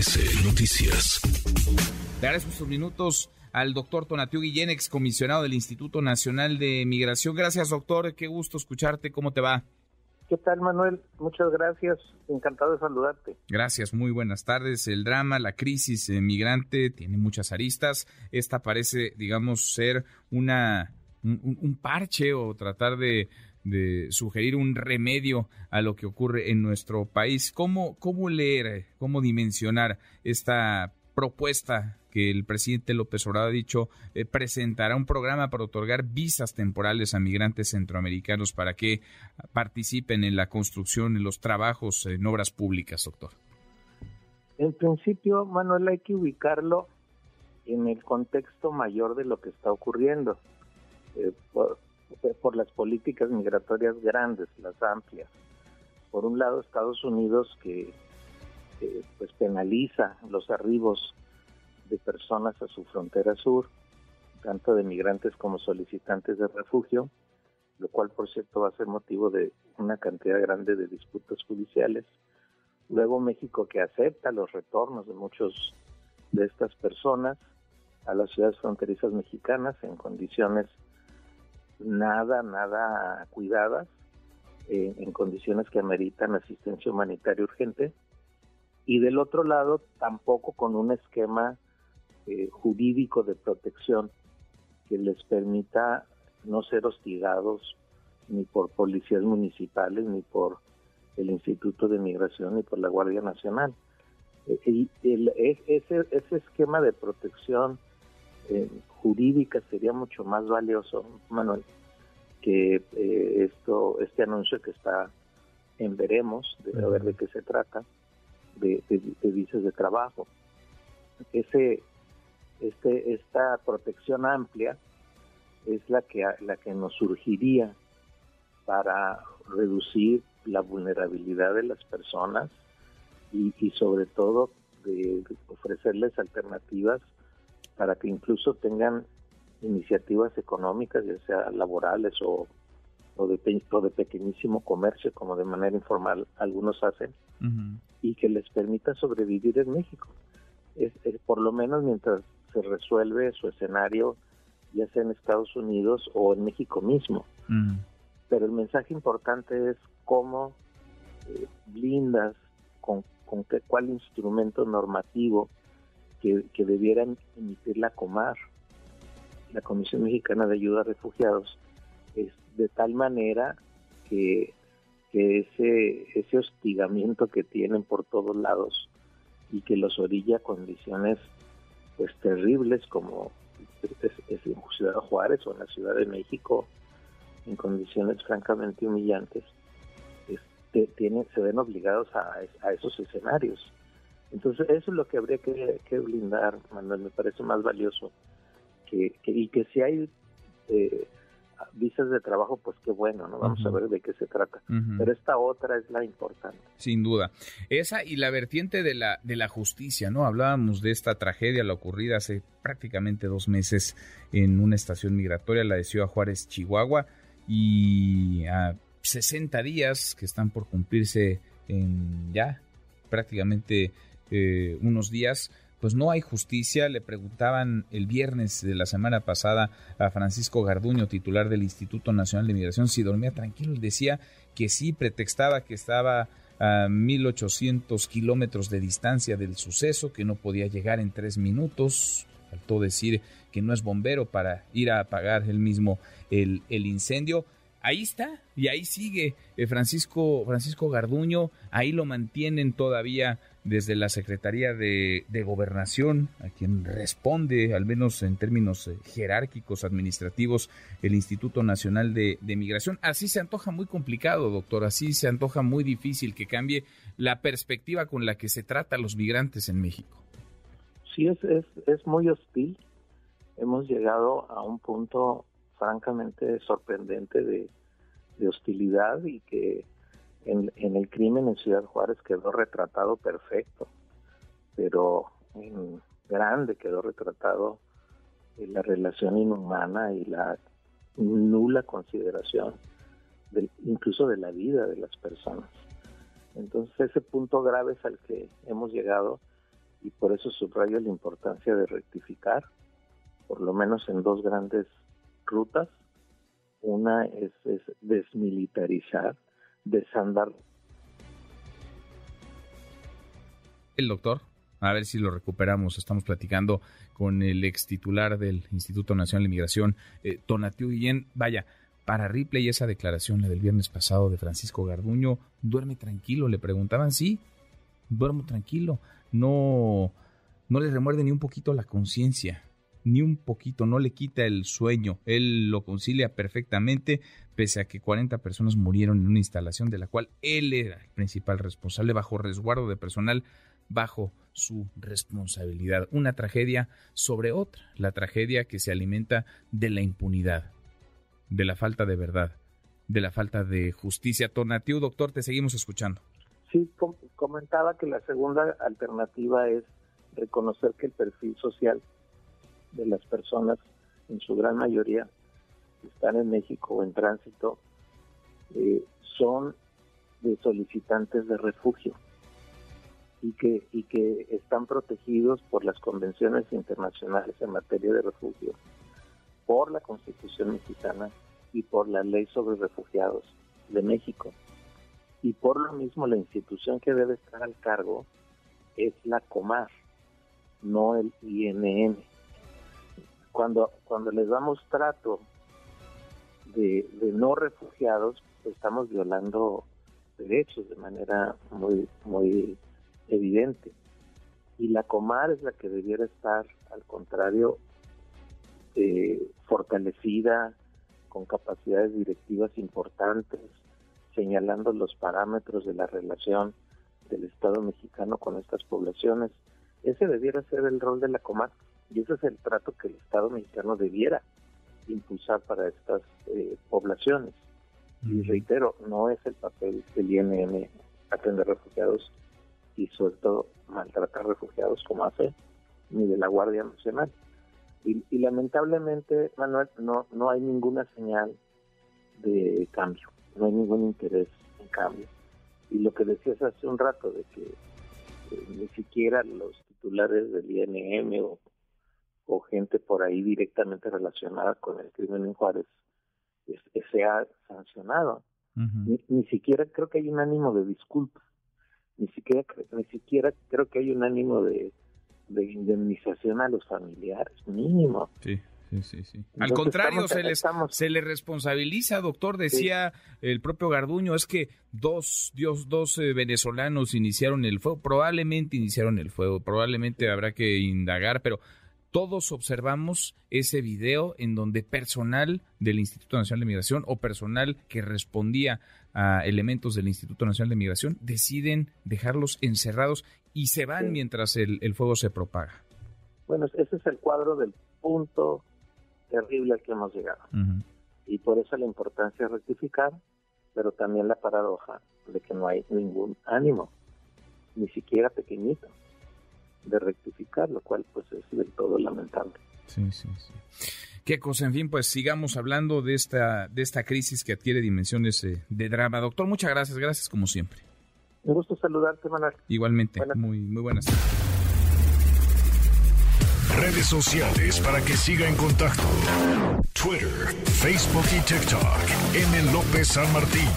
MBS Noticias. Le agradezco estos minutos al doctor Tonatiu Guillén, excomisionado del Instituto Nacional de Migración. Gracias, doctor. Qué gusto escucharte. ¿Cómo te va? ¿Qué tal, Manuel? Muchas gracias. Encantado de saludarte. Gracias, muy buenas tardes. El drama, la crisis migrante tiene muchas aristas. Esta parece, digamos, ser una un parche o tratar de de sugerir un remedio a lo que ocurre en nuestro país. ¿Cómo, cómo leer, cómo dimensionar esta propuesta que el presidente López Obrador ha dicho eh, presentará un programa para otorgar visas temporales a migrantes centroamericanos para que participen en la construcción, en los trabajos, en obras públicas, doctor? En principio, Manuel, hay que ubicarlo en el contexto mayor de lo que está ocurriendo. Eh, por las políticas migratorias grandes, las amplias. Por un lado, Estados Unidos que pues penaliza los arribos de personas a su frontera sur, tanto de migrantes como solicitantes de refugio, lo cual por cierto va a ser motivo de una cantidad grande de disputas judiciales. Luego México que acepta los retornos de muchos de estas personas a las ciudades fronterizas mexicanas en condiciones nada, nada cuidadas, eh, en condiciones que ameritan asistencia humanitaria urgente. Y del otro lado, tampoco con un esquema eh, jurídico de protección que les permita no ser hostigados ni por policías municipales, ni por el Instituto de Migración, ni por la Guardia Nacional. Eh, y ese, ese esquema de protección jurídica sería mucho más valioso, Manuel, que eh, esto, este anuncio que está en veremos, de ver de qué se trata, de, de, visas de trabajo. Ese, este, esta protección amplia es la que, la que nos surgiría para reducir la vulnerabilidad de las personas y, y sobre todo de ofrecerles alternativas para que incluso tengan iniciativas económicas, ya sea laborales o, o, de, de pequeñísimo comercio, como de manera informal algunos hacen, y que les permita sobrevivir en México. Es, por lo menos mientras se resuelve su escenario, ya sea en Estados Unidos o en México mismo. Pero el mensaje importante es cómo eh, blindas, con, con qué, cuál instrumento normativo que, debieran emitir la Comar, la Comisión Mexicana de Ayuda a Refugiados, es de tal manera que, ese, ese hostigamiento que tienen por todos lados y que los orilla a condiciones pues terribles como es, en Ciudad Juárez o en la Ciudad de México, en condiciones francamente humillantes, se ven obligados a esos escenarios entonces, eso es lo que habría que, blindar, Manuel, me parece más valioso. Que, y que si hay eh, visas de trabajo, pues qué bueno, ¿no? Vamos a ver de qué se trata. Pero esta otra es la importante. Sin duda. Esa y la vertiente de la, de la justicia, ¿no? Hablábamos de esta tragedia, la ocurrida hace prácticamente dos meses en una estación migratoria, la de Ciudad Juárez, Chihuahua, y a 60 días que están por cumplirse en ya prácticamente eh, unos días, pues no hay justicia. Le preguntaban el viernes de la semana pasada a Francisco Garduño, titular del Instituto Nacional de Migración, si dormía tranquilo. Decía que sí, pretextaba que estaba a 1800 kilómetros de distancia del suceso, que no podía llegar en tres minutos. Faltó decir que no es bombero para ir a apagar él mismo el, el incendio ahí está y ahí sigue eh, Francisco Francisco Garduño, ahí lo mantienen todavía desde la Secretaría de, Gobernación, a quien responde, al menos en términos eh, jerárquicos administrativos, el Instituto Nacional de, Migración. Así se antoja muy complicado, doctor, así se antoja muy difícil que cambie la perspectiva con la que se trata a los migrantes en México. Sí, es, es, es muy hostil. Hemos llegado a un punto francamente sorprendente de, de hostilidad y que en, el crimen en Ciudad Juárez quedó retratado perfecto, pero en grande quedó retratado la relación inhumana y la nula consideración incluso de la vida de las personas. Entonces ese punto grave es al que hemos llegado y por eso subrayo la importancia de rectificar, por lo menos en dos grandes rutas. Una es, es desmilitarizar, desandar. El doctor, a ver si lo recuperamos. Estamos platicando con el ex titular del Instituto Nacional de Migración, eh, Tonatiu Guillén. Vaya, para Ripley esa declaración, la del viernes pasado de Francisco Garduño, duerme tranquilo, le preguntaban, sí, duermo tranquilo, no, no le remuerde ni un poquito la conciencia, ni un poquito, no le quita el sueño, él lo concilia perfectamente, pese a que 40 personas murieron en una instalación de la cual él era el principal responsable bajo resguardo de personal bajo su responsabilidad. Una tragedia sobre otra, la tragedia que se alimenta de la impunidad, de la falta de verdad, de la falta de justicia. Tonatiu, doctor, te seguimos escuchando. Sí, comentaba que la segunda alternativa es reconocer que el perfil social de las personas, en su gran mayoría, que están en México o en tránsito, eh, son de solicitantes de refugio y que, y que están protegidos por las convenciones internacionales en materia de refugio, por la Constitución mexicana y por la Ley sobre Refugiados de México. Y por lo mismo la institución que debe estar al cargo es la COMAR, no el INN. Cuando, cuando les damos trato de, no refugiados, estamos violando derechos de manera muy, muy evidente. Y la Comar es la que debiera estar, al contrario, eh, fortalecida, con capacidades directivas importantes, señalando los parámetros de la relación del Estado mexicano con estas poblaciones. Ese debiera ser el rol de la Comar y ese es el trato que el Estado mexicano debiera impulsar para estas eh, poblaciones. Y reitero, no es el papel del INM atender refugiados y sobre todo maltratar refugiados como hace ni de la Guardia Nacional. Y, lamentablemente, Manuel, no, no hay ninguna señal de cambio, no hay ningún interés en cambio. Y lo que decías hace un rato de que eh, ni siquiera los titulares del INM o, gente por ahí directamente relacionada con el crimen en Juárez se ha sancionado. ni, ni, siquiera creo que hay un ánimo de disculpa ni siquiera ni siquiera creo que hay un ánimo de, indemnización a los familiares mínimo. Sí Sí, sí, Al contrario, se, les, se le responsabiliza, doctor, decía el propio Garduño, es que dos, Dios, dos eh, venezolanos iniciaron el fuego, probablemente iniciaron el fuego, probablemente habrá que indagar, pero todos observamos ese video en donde personal del Instituto Nacional de Migración o personal que respondía a elementos del Instituto Nacional de Migración deciden dejarlos encerrados y se van mientras el, fuego se propaga. Bueno, ese es el cuadro del punto terrible al que hemos llegado. Y por eso la importancia de rectificar, pero también la paradoja de que no hay ningún ánimo, ni siquiera pequeñito de rectificar, lo cual pues es del todo lamentable. Sí, sí, sí. Qué cosa, en fin, pues sigamos hablando de esta, de esta crisis que adquiere dimensiones eh, de drama. Doctor, muchas gracias, gracias como siempre. Un gusto saludarte, Manuel. Igualmente, muy, muy buenas Redes sociales para que siga en contacto: Twitter, Facebook y TikTok. M. López San Martín.